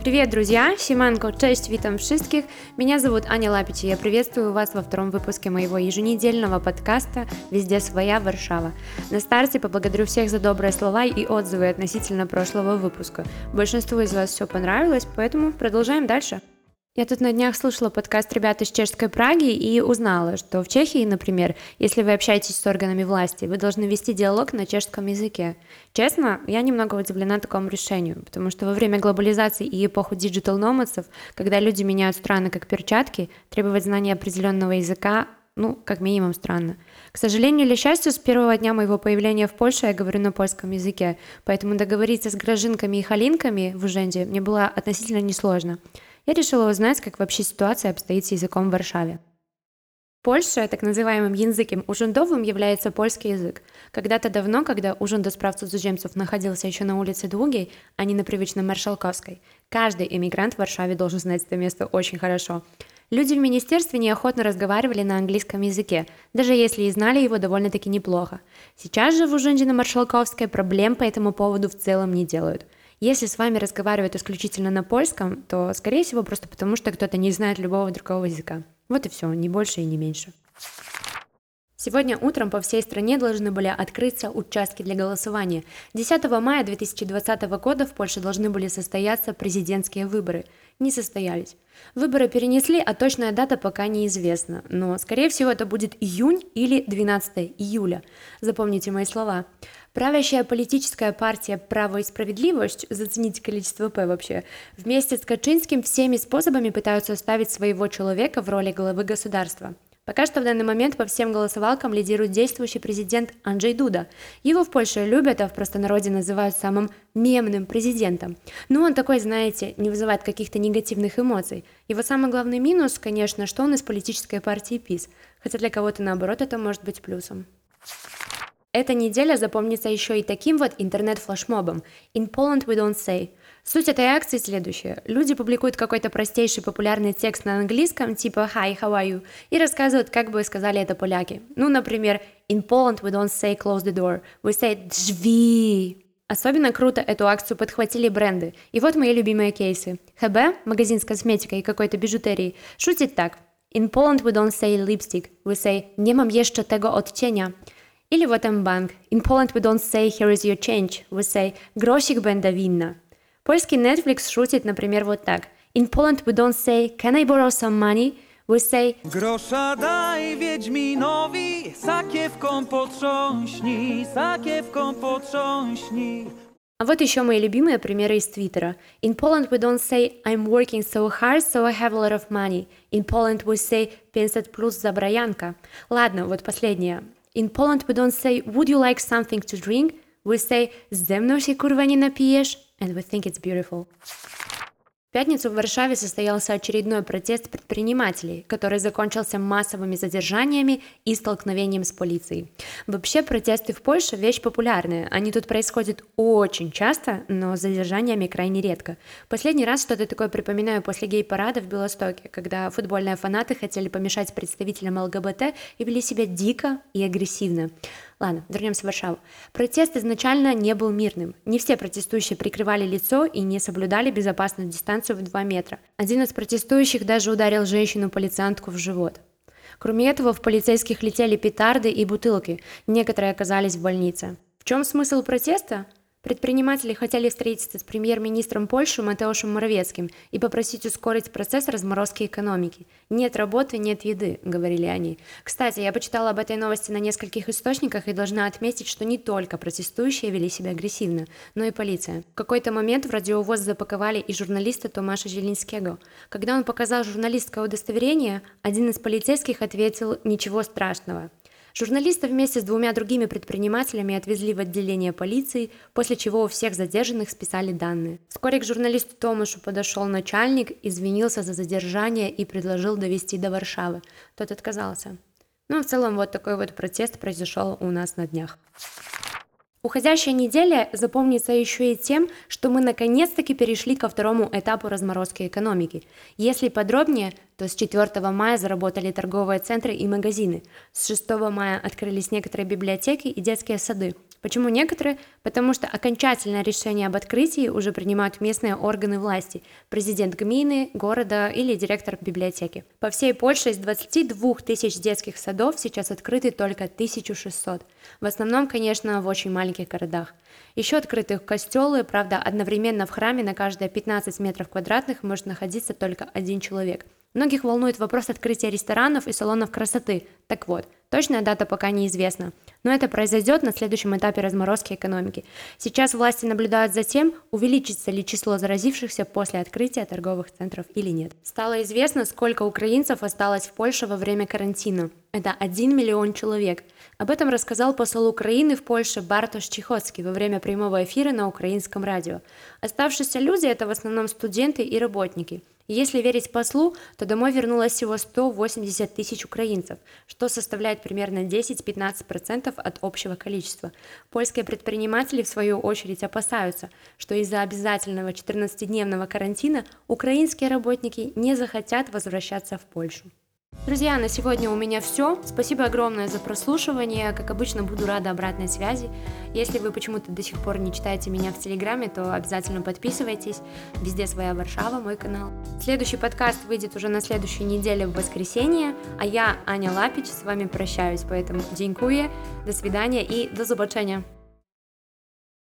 Привет, друзья! Симанко, cześć, witam wszystkich. Меня зовут Аня Лапичи. Я приветствую вас во втором выпуске моего еженедельного подкаста «Везде своя Варшава». На старте поблагодарю всех за добрые слова и отзывы относительно прошлого выпуска. Большинству из вас все понравилось, поэтому продолжаем дальше. Я тут на днях слушала подкаст ребят из чешской Праги и узнала, что в Чехии, например, если вы общаетесь с органами власти, вы должны вести диалог на чешском языке. Честно, я немного удивлена такому решению, потому что во время глобализации и эпоху digital nomads ев, когда люди меняют страны как перчатки, требовать знания определенного языка ну, как минимум странно. К сожалению или счастью, с первого дня моего появления в Польше я говорю на польском языке, поэтому договориться с Гражинками и Халинками в уженде мне было относительно несложно я решила узнать, как вообще ситуация обстоит с языком в Варшаве. Польша, так называемым языком ужендовым является польский язык. Когда-то давно, когда ужин до справ цудземцев находился еще на улице Двугей, а не на привычном Маршалковской, каждый эмигрант в Варшаве должен знать это место очень хорошо. Люди в министерстве неохотно разговаривали на английском языке, даже если и знали его довольно-таки неплохо. Сейчас же в Уженде на Маршалковской проблем по этому поводу в целом не делают – если с вами разговаривают исключительно на польском, то, скорее всего, просто потому, что кто-то не знает любого другого языка. Вот и все, не больше и не меньше. Сегодня утром по всей стране должны были открыться участки для голосования. 10 мая 2020 года в Польше должны были состояться президентские выборы. Не состоялись. Выборы перенесли, а точная дата пока неизвестна. Но, скорее всего, это будет июнь или 12 июля. Запомните мои слова. Правящая политическая партия «Право и справедливость», зацените количество «П» вообще, вместе с Качинским всеми способами пытаются оставить своего человека в роли главы государства – Пока что в данный момент по всем голосовалкам лидирует действующий президент Анджей Дуда. Его в Польше любят, а в простонародье называют самым мемным президентом. Но он такой, знаете, не вызывает каких-то негативных эмоций. Его самый главный минус, конечно, что он из политической партии ПИС. Хотя для кого-то наоборот это может быть плюсом. Эта неделя запомнится еще и таким вот интернет-флешмобом «In Poland we don't say», Суть этой акции следующая. Люди публикуют какой-то простейший популярный текст на английском, типа «Hi, how are you?» и рассказывают, как бы сказали это поляки. Ну, например, «In Poland we don't say close the door, we say «Джви». Особенно круто эту акцию подхватили бренды. И вот мои любимые кейсы. ХБ, магазин с косметикой и какой-то бижутерией, шутит так. In Poland we don't say lipstick, we say «Nie mam jeszcze tego odcienia». Или вот банк. In Poland we don't say «Here is your change», we say «Grosik będę winna». Польский Netflix шутит, например, вот так. In Poland we don't say can I borrow some money? We say Grosza daj Wiedźminowi, sakiewką potrząśnij, sakiewką potrząśnij. А вот еще мои любимые примеры из Твиттера. In Poland we don't say I'm working so hard, so I have a lot of money. In Poland we say 500 плюс за браянка. Ладно, вот последнее. In Poland we don't say would you like something to drink? We say ze mną się kurwa nie napijesz and we think it's beautiful. В пятницу в Варшаве состоялся очередной протест предпринимателей, который закончился массовыми задержаниями и столкновением с полицией. Вообще протесты в Польше вещь популярная, они тут происходят очень часто, но с задержаниями крайне редко. Последний раз что-то такое припоминаю после гей-парада в Белостоке, когда футбольные фанаты хотели помешать представителям ЛГБТ и вели себя дико и агрессивно. Ладно, вернемся в Варшаву. Протест изначально не был мирным. Не все протестующие прикрывали лицо и не соблюдали безопасную дистанцию в 2 метра. Один из протестующих даже ударил женщину-полициантку в живот. Кроме этого, в полицейских летели петарды и бутылки. Некоторые оказались в больнице. В чем смысл протеста? Предприниматели хотели встретиться с премьер-министром Польши Матеошем Моровецким и попросить ускорить процесс разморозки экономики. «Нет работы, нет еды», — говорили они. Кстати, я почитала об этой новости на нескольких источниках и должна отметить, что не только протестующие вели себя агрессивно, но и полиция. В какой-то момент в радиовоз запаковали и журналиста Томаша Зелинского. Когда он показал журналистское удостоверение, один из полицейских ответил «ничего страшного». Журналиста вместе с двумя другими предпринимателями отвезли в отделение полиции, после чего у всех задержанных списали данные. Вскоре к журналисту Томашу подошел начальник, извинился за задержание и предложил довести до Варшавы. Тот отказался. Ну, в целом, вот такой вот протест произошел у нас на днях. Уходящая неделя запомнится еще и тем, что мы наконец-таки перешли ко второму этапу разморозки экономики. Если подробнее, то с 4 мая заработали торговые центры и магазины, с 6 мая открылись некоторые библиотеки и детские сады. Почему некоторые? Потому что окончательное решение об открытии уже принимают местные органы власти, президент гмины, города или директор библиотеки. По всей Польше из 22 тысяч детских садов сейчас открыты только 1600. В основном, конечно, в очень маленьких городах. Еще открыты костелы, правда, одновременно в храме на каждые 15 метров квадратных может находиться только один человек – Многих волнует вопрос открытия ресторанов и салонов красоты. Так вот, точная дата пока неизвестна. Но это произойдет на следующем этапе разморозки экономики. Сейчас власти наблюдают за тем, увеличится ли число заразившихся после открытия торговых центров или нет. Стало известно, сколько украинцев осталось в Польше во время карантина. Это 1 миллион человек. Об этом рассказал посол Украины в Польше Бартош Чехоцкий во время прямого эфира на украинском радио. Оставшиеся люди – это в основном студенты и работники – если верить послу, то домой вернулось всего 180 тысяч украинцев, что составляет примерно 10-15% от общего количества. Польские предприниматели, в свою очередь, опасаются, что из-за обязательного 14-дневного карантина украинские работники не захотят возвращаться в Польшу. Друзья, на сегодня у меня все. Спасибо огромное за прослушивание. Как обычно, буду рада обратной связи. Если вы почему-то до сих пор не читаете меня в Телеграме, то обязательно подписывайтесь. Везде своя Варшава, мой канал. Следующий подкаст выйдет уже на следующей неделе в воскресенье, а я, Аня Лапич, с вами прощаюсь. Поэтому денькуе, до свидания и до зубочения.